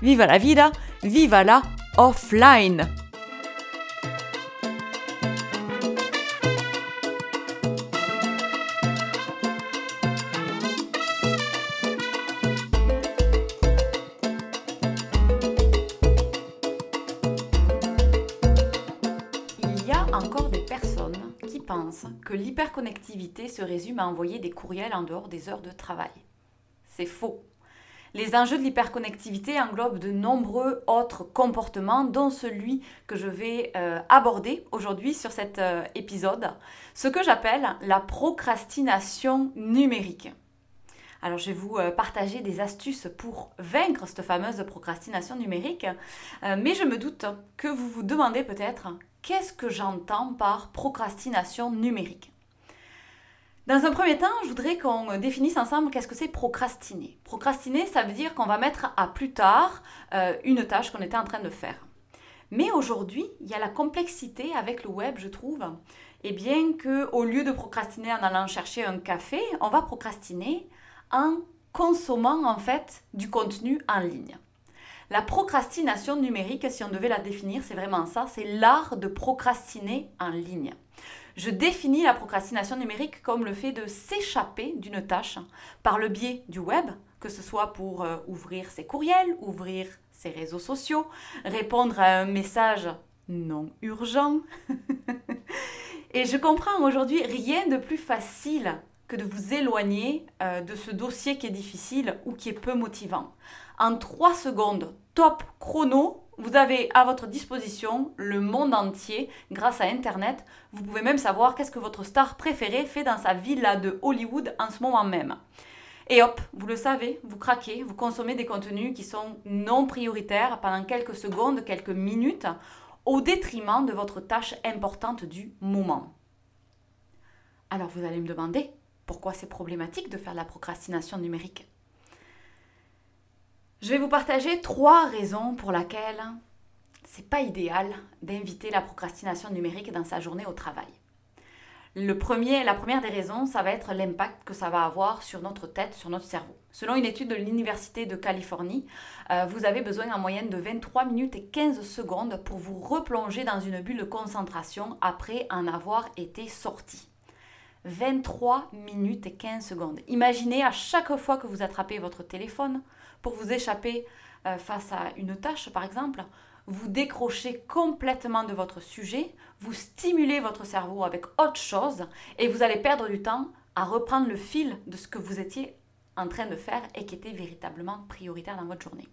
viva la vida, viva la offline. Il y a encore des personnes qui pensent que l'hyperconnectivité se résume à envoyer des courriels en dehors des heures de travail. C'est faux. Les enjeux de l'hyperconnectivité englobent de nombreux autres comportements, dont celui que je vais euh, aborder aujourd'hui sur cet euh, épisode, ce que j'appelle la procrastination numérique. Alors je vais vous euh, partager des astuces pour vaincre cette fameuse procrastination numérique, mais je me doute que vous vous demandez peut-être qu'est-ce que j'entends par procrastination numérique? Dans un premier temps, je voudrais qu'on définisse ensemble qu'est-ce que c'est procrastiner. Procrastiner, ça veut dire qu'on va mettre à plus tard euh, une tâche qu'on était en train de faire. Mais aujourd'hui, il y a la complexité avec le web, je trouve. Et bien que, au lieu de procrastiner en allant chercher un café, on va procrastiner en consommant en fait du contenu en ligne. La procrastination numérique, si on devait la définir, c'est vraiment ça, c'est l'art de procrastiner en ligne. Je définis la procrastination numérique comme le fait de s'échapper d'une tâche par le biais du web, que ce soit pour euh, ouvrir ses courriels, ouvrir ses réseaux sociaux, répondre à un message non urgent. Et je comprends aujourd'hui rien de plus facile que de vous éloigner euh, de ce dossier qui est difficile ou qui est peu motivant. En 3 secondes, top chrono, vous avez à votre disposition le monde entier grâce à Internet. Vous pouvez même savoir qu'est-ce que votre star préférée fait dans sa villa de Hollywood en ce moment même. Et hop, vous le savez, vous craquez, vous consommez des contenus qui sont non prioritaires pendant quelques secondes, quelques minutes, au détriment de votre tâche importante du moment. Alors vous allez me demander pourquoi c'est problématique de faire la procrastination numérique. Je vais vous partager trois raisons pour lesquelles c'est pas idéal d'inviter la procrastination numérique dans sa journée au travail. Le premier, la première des raisons, ça va être l'impact que ça va avoir sur notre tête, sur notre cerveau. Selon une étude de l'Université de Californie, euh, vous avez besoin en moyenne de 23 minutes et 15 secondes pour vous replonger dans une bulle de concentration après en avoir été sorti. 23 minutes et 15 secondes. Imaginez à chaque fois que vous attrapez votre téléphone pour vous échapper euh, face à une tâche, par exemple, vous décrochez complètement de votre sujet, vous stimulez votre cerveau avec autre chose et vous allez perdre du temps à reprendre le fil de ce que vous étiez en train de faire et qui était véritablement prioritaire dans votre journée.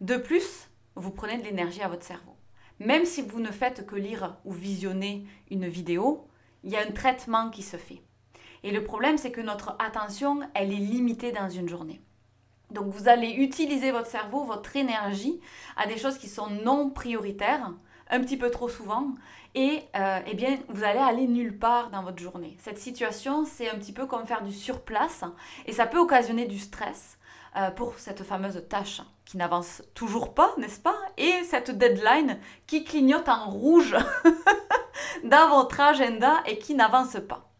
De plus, vous prenez de l'énergie à votre cerveau. Même si vous ne faites que lire ou visionner une vidéo, il y a un traitement qui se fait. Et le problème, c'est que notre attention, elle est limitée dans une journée. Donc vous allez utiliser votre cerveau, votre énergie à des choses qui sont non prioritaires, un petit peu trop souvent, et euh, eh bien vous allez aller nulle part dans votre journée. Cette situation, c'est un petit peu comme faire du surplace, et ça peut occasionner du stress euh, pour cette fameuse tâche qui n'avance toujours pas, n'est-ce pas? Et cette deadline qui clignote en rouge dans votre agenda et qui n'avance pas.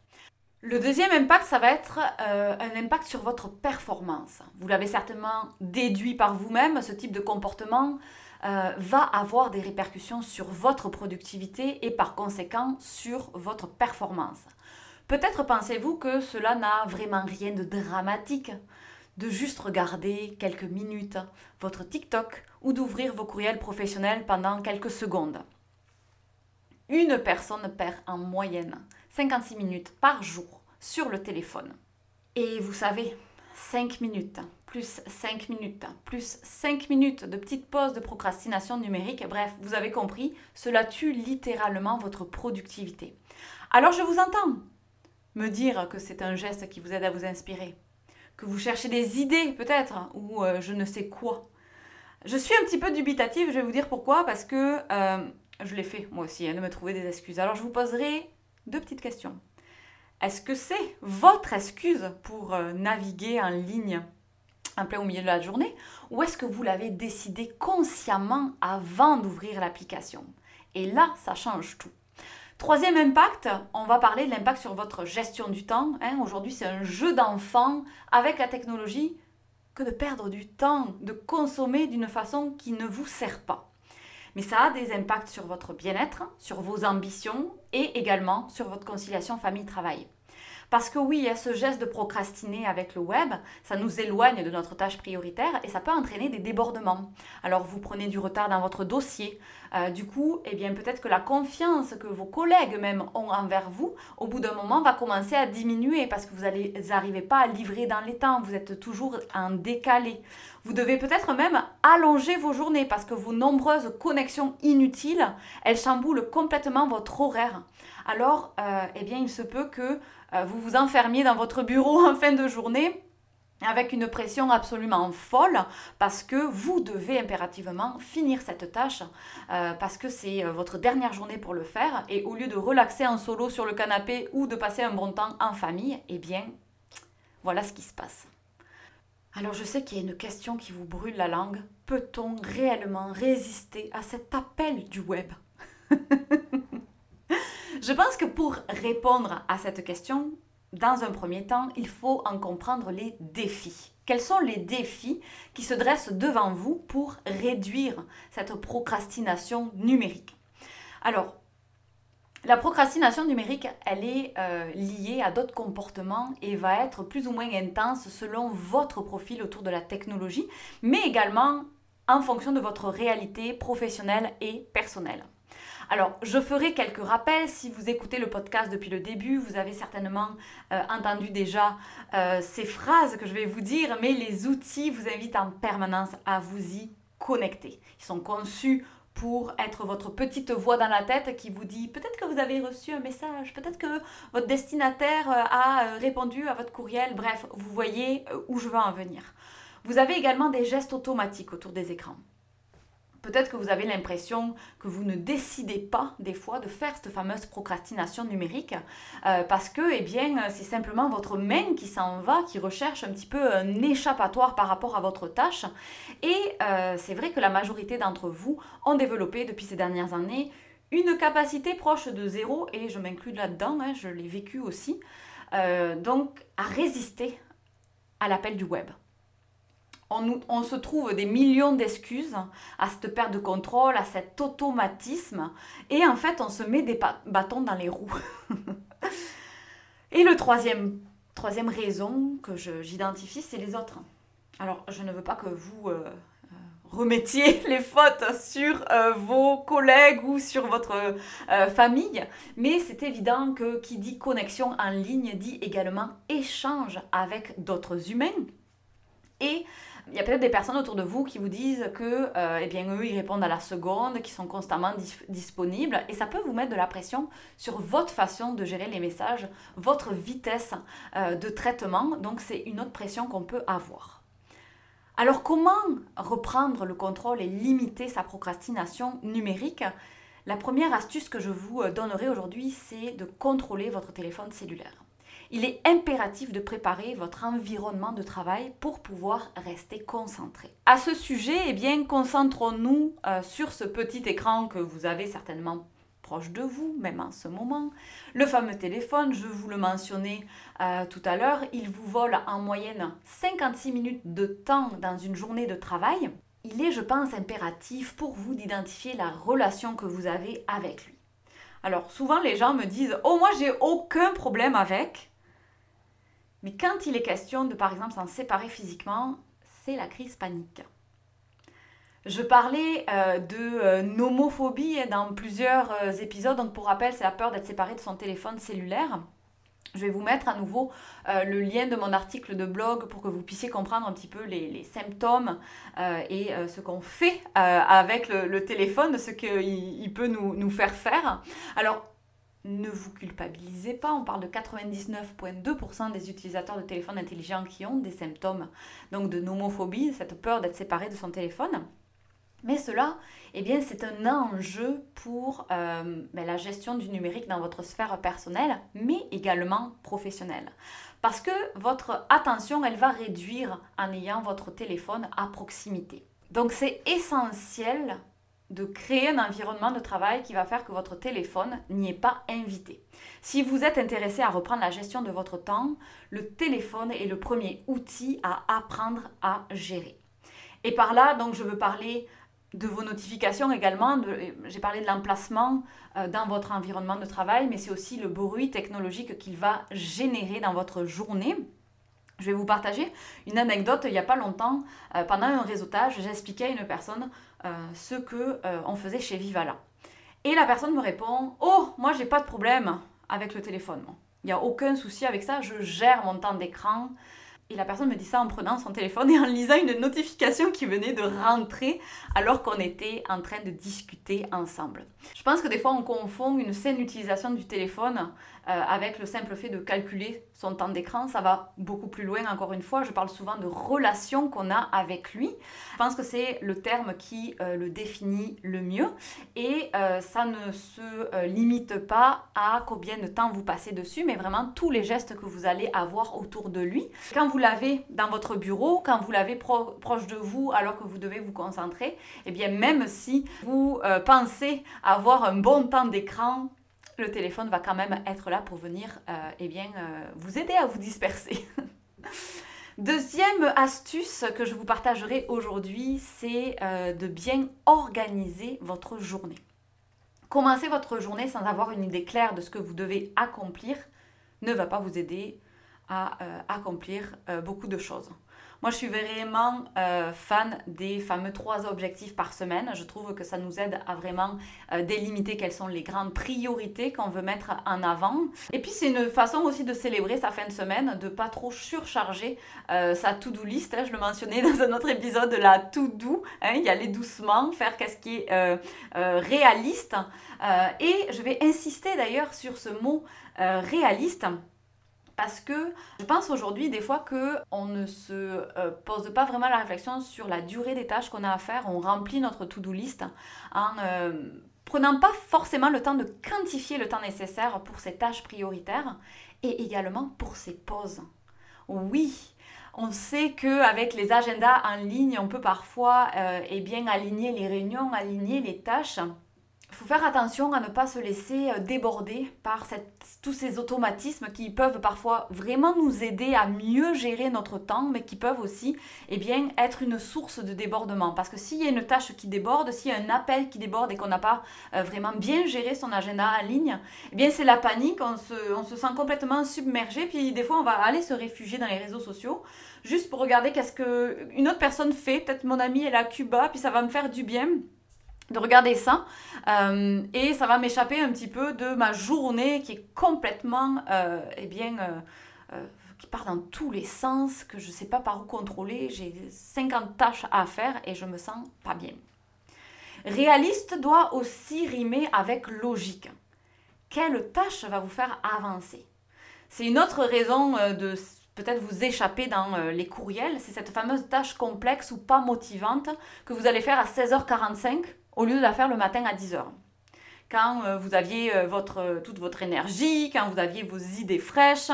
Le deuxième impact, ça va être euh, un impact sur votre performance. Vous l'avez certainement déduit par vous-même, ce type de comportement euh, va avoir des répercussions sur votre productivité et par conséquent sur votre performance. Peut-être pensez-vous que cela n'a vraiment rien de dramatique de juste regarder quelques minutes votre TikTok ou d'ouvrir vos courriels professionnels pendant quelques secondes une personne perd en moyenne 56 minutes par jour sur le téléphone. Et vous savez, 5 minutes, plus 5 minutes, plus 5 minutes de petite pause de procrastination numérique, bref, vous avez compris, cela tue littéralement votre productivité. Alors je vous entends me dire que c'est un geste qui vous aide à vous inspirer, que vous cherchez des idées peut-être, ou euh, je ne sais quoi. Je suis un petit peu dubitative, je vais vous dire pourquoi, parce que euh, je l'ai fait moi aussi, hein, de me trouver des excuses. Alors je vous poserai deux petites questions. Est-ce que c'est votre excuse pour euh, naviguer en ligne en plein au milieu de la journée ou est-ce que vous l'avez décidé consciemment avant d'ouvrir l'application? Et là, ça change tout. Troisième impact, on va parler de l'impact sur votre gestion du temps. Hein. Aujourd'hui, c'est un jeu d'enfant avec la technologie que de perdre du temps, de consommer d'une façon qui ne vous sert pas. Mais ça a des impacts sur votre bien-être, sur vos ambitions et également sur votre conciliation famille-travail. Parce que oui, il y a ce geste de procrastiner avec le web, ça nous éloigne de notre tâche prioritaire et ça peut entraîner des débordements. Alors vous prenez du retard dans votre dossier. Euh, du coup, eh bien peut-être que la confiance que vos collègues même ont envers vous, au bout d'un moment, va commencer à diminuer parce que vous n'arrivez pas à livrer dans les temps. Vous êtes toujours en décalé. Vous devez peut-être même allonger vos journées parce que vos nombreuses connexions inutiles, elles chamboulent complètement votre horaire. Alors, euh, eh bien, il se peut que vous vous enfermiez dans votre bureau en fin de journée avec une pression absolument folle parce que vous devez impérativement finir cette tâche euh, parce que c'est euh, votre dernière journée pour le faire et au lieu de relaxer en solo sur le canapé ou de passer un bon temps en famille, eh bien voilà ce qui se passe. Alors je sais qu'il y a une question qui vous brûle la langue. Peut-on réellement résister à cet appel du web? Je pense que pour répondre à cette question, dans un premier temps, il faut en comprendre les défis. Quels sont les défis qui se dressent devant vous pour réduire cette procrastination numérique? Alors, la procrastination numérique, elle est euh, liée à d'autres comportements et va être plus ou moins intense selon votre profil autour de la technologie, mais également en fonction de votre réalité professionnelle et personnelle. Alors, je ferai quelques rappels. Si vous écoutez le podcast depuis le début, vous avez certainement euh, entendu déjà euh, ces phrases que je vais vous dire, mais les outils vous invitent en permanence à vous y connecter. Ils sont conçus pour être votre petite voix dans la tête qui vous dit peut-être que vous avez reçu un message, peut-être que votre destinataire euh, a répondu à votre courriel, bref, vous voyez où je veux en venir. Vous avez également des gestes automatiques autour des écrans. Peut-être que vous avez l'impression que vous ne décidez pas des fois de faire cette fameuse procrastination numérique euh, parce que eh bien, c'est simplement votre main qui s'en va, qui recherche un petit peu un échappatoire par rapport à votre tâche. Et euh, c'est vrai que la majorité d'entre vous ont développé depuis ces dernières années une capacité proche de zéro, et je m'inclus là-dedans, hein, je l'ai vécu aussi, euh, donc à résister à l'appel du web on, se trouve des millions d'excuses à cette perte de contrôle, à cet automatisme, et en fait, on se met des bâtons dans les roues. et le troisième, troisième raison que j'identifie, c'est les autres. Alors, je ne veux pas que vous euh, euh, remettiez les fautes sur euh, vos collègues ou sur votre famille, mais c'est évident que qui dit connexion en ligne dit également échange avec d'autres humains. Il y a peut-être des personnes autour de vous qui vous disent que, euh, eh eux, ils répondent à la seconde, qui sont constamment disponibles, et ça peut vous mettre de la pression sur votre façon de gérer les messages, votre vitesse euh, de traitement. Donc, c'est une autre pression qu'on peut avoir. Alors, comment reprendre le contrôle et limiter sa procrastination numérique? La première astuce que je vous donnerai aujourd'hui, c'est de contrôler votre téléphone cellulaire il est impératif de préparer votre environnement de travail pour pouvoir rester concentré. À ce sujet, eh bien, concentrons-nous euh, sur ce petit écran que vous avez certainement proche de vous, même en ce moment. Le fameux téléphone, je vous le mentionnais euh, tout à l'heure, il vous vole en moyenne 56 minutes de temps dans une journée de travail. Il est, je pense, impératif pour vous d'identifier la relation que vous avez avec lui. Alors souvent les gens me disent Oh moi j'ai aucun problème avec. Mais quand il est question de, par exemple, s'en séparer physiquement, c'est la crise panique. Je parlais euh, de euh, nomophobie dans plusieurs euh, épisodes. Donc, pour rappel, c'est la peur d'être séparé de son téléphone cellulaire. Je vais vous mettre à nouveau le lien de mon article de blog pour que vous puissiez comprendre un petit peu les, symptômes et ce qu'on fait avec le, téléphone, ce qu'il peut nous, nous, faire faire. Alors, ne vous culpabilisez pas, on parle de 99,2% des utilisateurs de téléphones intelligents qui ont des symptômes donc de nomophobie, cette peur d'être séparé de son téléphone. Mais cela, eh bien, c'est un enjeu pour euh, ben, la gestion du numérique dans votre sphère personnelle, mais également professionnelle. Parce que votre attention, elle va réduire en ayant votre téléphone à proximité. Donc c'est essentiel de créer un environnement de travail qui va faire que votre téléphone n'y est pas invité. Si vous êtes intéressé à reprendre la gestion de votre temps, le téléphone est le premier outil à apprendre à gérer. Et par là, donc, je veux parler de vos notifications également. J'ai parlé de l'emplacement euh, dans votre environnement de travail, mais c'est aussi le bruit technologique qu'il va générer dans votre journée. Je vais vous partager une anecdote. Il n'y a pas longtemps, euh, pendant un réseautage, j'expliquais à une personne ce que on faisait chez Vivala. Et la personne me répond Oh, moi j'ai pas de problème avec le téléphone. Il n'y a aucun souci avec ça. Je gère mon temps d'écran. Et la personne me dit ça en prenant son téléphone et en lisant une notification qui venait de rentrer alors qu'on était en train de discuter ensemble. Je pense que des fois on confond une saine utilisation du téléphone euh, avec le simple fait de calculer son temps d'écran. Ça va beaucoup plus loin, encore une fois. Je parle souvent de relation qu'on a avec lui. Je pense que c'est le terme qui euh, le définit le mieux. Et euh, ça ne se limite pas à combien de temps vous passez dessus, mais vraiment tous les gestes que vous allez avoir autour de lui. Quand vous l'avez dans votre bureau, quand vous l'avez proche de vous alors que vous devez vous concentrer, et eh bien même si vous pensez avoir un bon temps d'écran, le téléphone va quand même être là pour venir euh, eh bien, euh, vous aider à vous disperser. Deuxième astuce que je vous partagerai aujourd'hui, c'est euh, de bien organiser votre journée. Commencer votre journée sans avoir une idée claire de ce que vous devez accomplir ne va pas vous aider à accomplir beaucoup de choses. Moi, je suis vraiment euh, fan des fameux trois objectifs par semaine. Je trouve que ça nous aide à vraiment euh, délimiter quelles sont les grandes priorités qu'on veut mettre en avant. Et puis, c'est une façon aussi de célébrer sa fin de semaine, de pas trop surcharger euh, sa to-do list. je le mentionnais dans un autre épisode de la to-do. Hein, y aller doucement, faire qu'est-ce qui est réaliste. et je vais insister d'ailleurs sur ce mot réaliste parce que je pense aujourd'hui des fois que on ne se euh, pose pas vraiment la réflexion sur la durée des tâches qu'on a à faire. On remplit notre to-do list en euh, prenant pas forcément le temps de quantifier le temps nécessaire pour ces tâches prioritaires et également pour ces pauses. Oui, on sait qu'avec les agendas en ligne, on peut parfois euh, eh bien, aligner les réunions, aligner les tâches. Il faut faire attention à ne pas se laisser euh, déborder par tous ces automatismes qui peuvent parfois vraiment nous aider à mieux gérer notre temps, mais qui peuvent aussi eh être une source de débordement. Parce que s'il y a une tâche qui déborde, s'il y a un appel qui déborde et qu'on n'a pas euh, vraiment bien géré son agenda en ligne, eh bien c'est la panique, on se, sent complètement submergé, puis des fois on va aller se réfugier dans les réseaux sociaux juste pour regarder qu'est-ce qu'une autre personne fait. Peut-être mon ami est à Cuba, puis ça va me faire du bien de regarder ça. Euh, et ça va m'échapper un petit peu de ma journée qui est complètement euh, eh bien euh, qui part dans tous les sens que je ne sais pas par où contrôler. J'ai 50 tâches à faire et je me sens pas bien. Réaliste doit aussi rimer avec logique. Quelle tâche va vous faire avancer? C'est une autre raison de peut-être vous échapper dans les courriels, c'est cette fameuse tâche complexe ou pas motivante que vous allez faire à 16h45 au lieu de la faire le matin à 10h. Quand euh, vous aviez euh, votre, euh, toute votre énergie, quand vous aviez vos idées fraîches.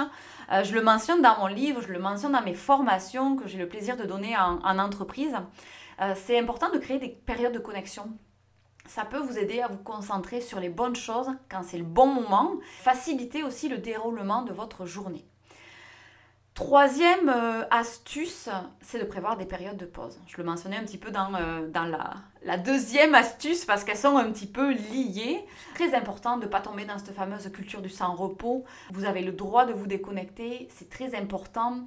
je le mentionne dans mon livre, je le mentionne dans mes formations que j'ai le plaisir de donner en, en entreprise. c'est important de créer des périodes de connexion. Ça peut vous aider à vous concentrer sur les bonnes choses quand c'est le bon moment, faciliter aussi le déroulement de votre journée. Troisième euh, astuce, c'est de prévoir des périodes de pause. Je le mentionnais un petit peu dans, euh, la, deuxième astuce parce qu'elles sont un petit peu liées. Très important de ne pas tomber dans cette fameuse culture du sans-repos. Vous avez le droit de vous déconnecter. C'est très important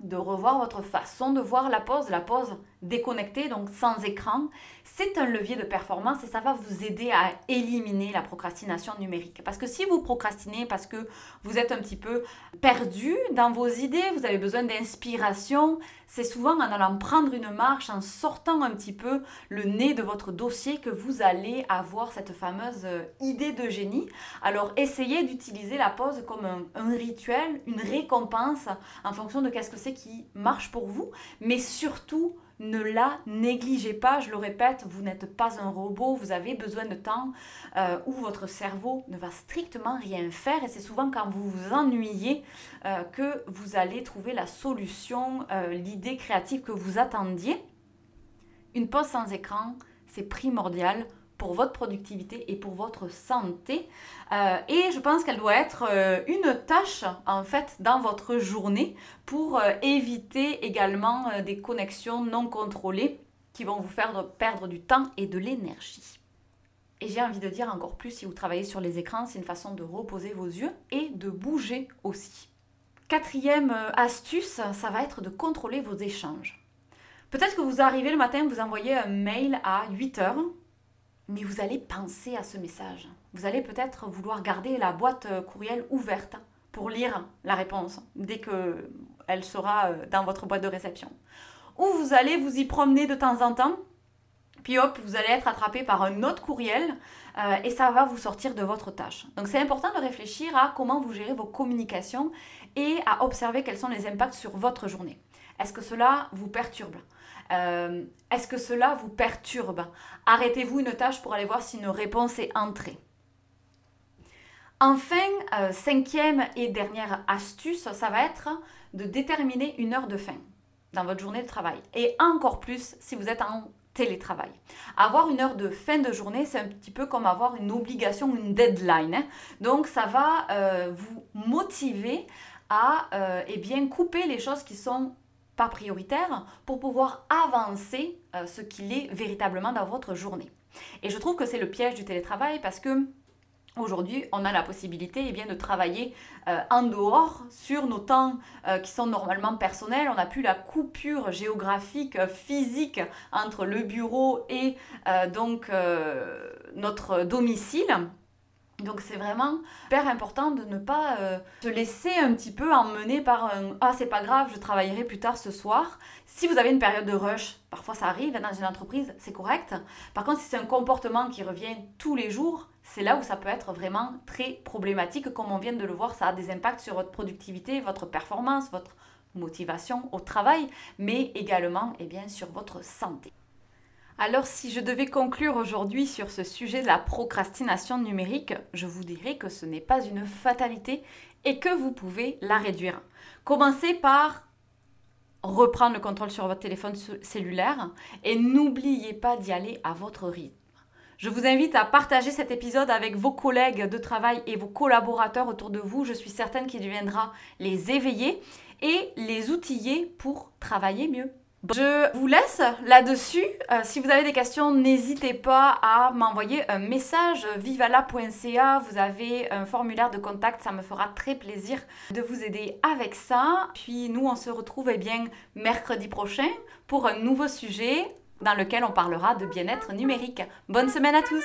de revoir votre façon de voir la pause, la pause déconnectée, donc sans écran. C'est un levier de performance et ça va vous aider à éliminer la procrastination numérique. Parce que si vous procrastinez parce que vous êtes un petit peu perdu dans vos idées, vous avez besoin d'inspiration, c'est souvent en allant prendre une marche, en sortant un petit peu le nez de votre dossier que vous allez avoir cette fameuse euh, idée de génie. Alors essayez d'utiliser la pause comme un, rituel, une récompense en fonction de qu'est-ce que c'est qui marche pour vous, mais surtout ne la négligez pas. Je le répète, vous n'êtes pas un robot, vous avez besoin de temps euh, où votre cerveau ne va strictement rien faire. Et c'est souvent quand vous vous ennuyez euh, que vous allez trouver la solution, euh, l'idée créative que vous attendiez. Une pause sans écran, c'est primordial pour votre productivité et pour votre santé. Euh, et je pense qu'elle doit être euh, une tâche en fait dans votre journée pour euh, éviter également des connexions non contrôlées qui vont vous faire perdre du temps et de l'énergie. Et j'ai envie de dire encore plus, si vous travaillez sur les écrans, c'est une façon de reposer vos yeux et de bouger aussi. Quatrième astuce, ça va être de contrôler vos échanges. Peut-être que vous arrivez le matin, vous envoyez un mail à 8 heures mais vous allez penser à ce message. Vous allez peut-être vouloir garder la boîte euh, courriel ouverte pour lire la réponse dès qu'elle sera euh, dans votre boîte de réception. Ou vous allez vous y promener de temps en temps, puis hop, vous allez être attrapé par un autre courriel euh, et ça va vous sortir de votre tâche. Donc c'est important de réfléchir à comment vous gérez vos communications et à observer quels sont les impacts sur votre journée. Est-ce que cela vous perturbe euh, est-ce que cela vous perturbe Arrêtez-vous une tâche pour aller voir si une réponse est entrée. Enfin, euh, cinquième et dernière astuce, ça va être de déterminer une heure de fin dans votre journée de travail. Et encore plus si vous êtes en télétravail. Avoir une heure de fin de journée, c'est un petit peu comme avoir une obligation, une deadline. Hein. Donc ça va euh, vous motiver à eh bien, couper les choses qui sont pas prioritaire pour pouvoir avancer euh, ce qu'il est véritablement dans votre journée. Et je trouve que c'est le piège du télétravail parce que Aujourd'hui, on a la possibilité eh bien, de travailler euh, en dehors sur nos temps euh, qui sont normalement personnels. On n'a plus la coupure géographique, physique entre le bureau et donc notre domicile. Donc c'est vraiment hyper important de ne pas euh, se laisser un petit peu emmener par un ah c'est pas grave, je travaillerai plus tard ce soir. Si vous avez une période de rush, parfois ça arrive dans une entreprise, c'est correct. Par contre, si c'est un comportement qui revient tous les jours, c'est là où ça peut être vraiment très problématique. Comme on vient de le voir, ça a des impacts sur votre productivité, votre performance, votre motivation au travail, mais également et eh bien, sur votre santé. Alors si je devais conclure aujourd'hui sur ce sujet de la procrastination numérique, je vous dirais que ce n'est pas une fatalité et que vous pouvez la réduire. Commencez par reprendre le contrôle sur votre téléphone cellulaire et n'oubliez pas d'y aller à votre rythme. Je vous invite à partager cet épisode avec vos collègues de travail et vos collaborateurs autour de vous. Je suis certaine qu'il deviendra les éveiller et les outiller pour travailler mieux. Je vous laisse là-dessus. Euh, si vous avez des questions, n'hésitez pas à m'envoyer un message vivala.ca. Vous avez un formulaire de contact, ça me fera très plaisir de vous aider avec ça. Puis nous, on se retrouve eh bien mercredi prochain pour un nouveau sujet dans lequel on parlera de bien-être numérique. Bonne semaine à tous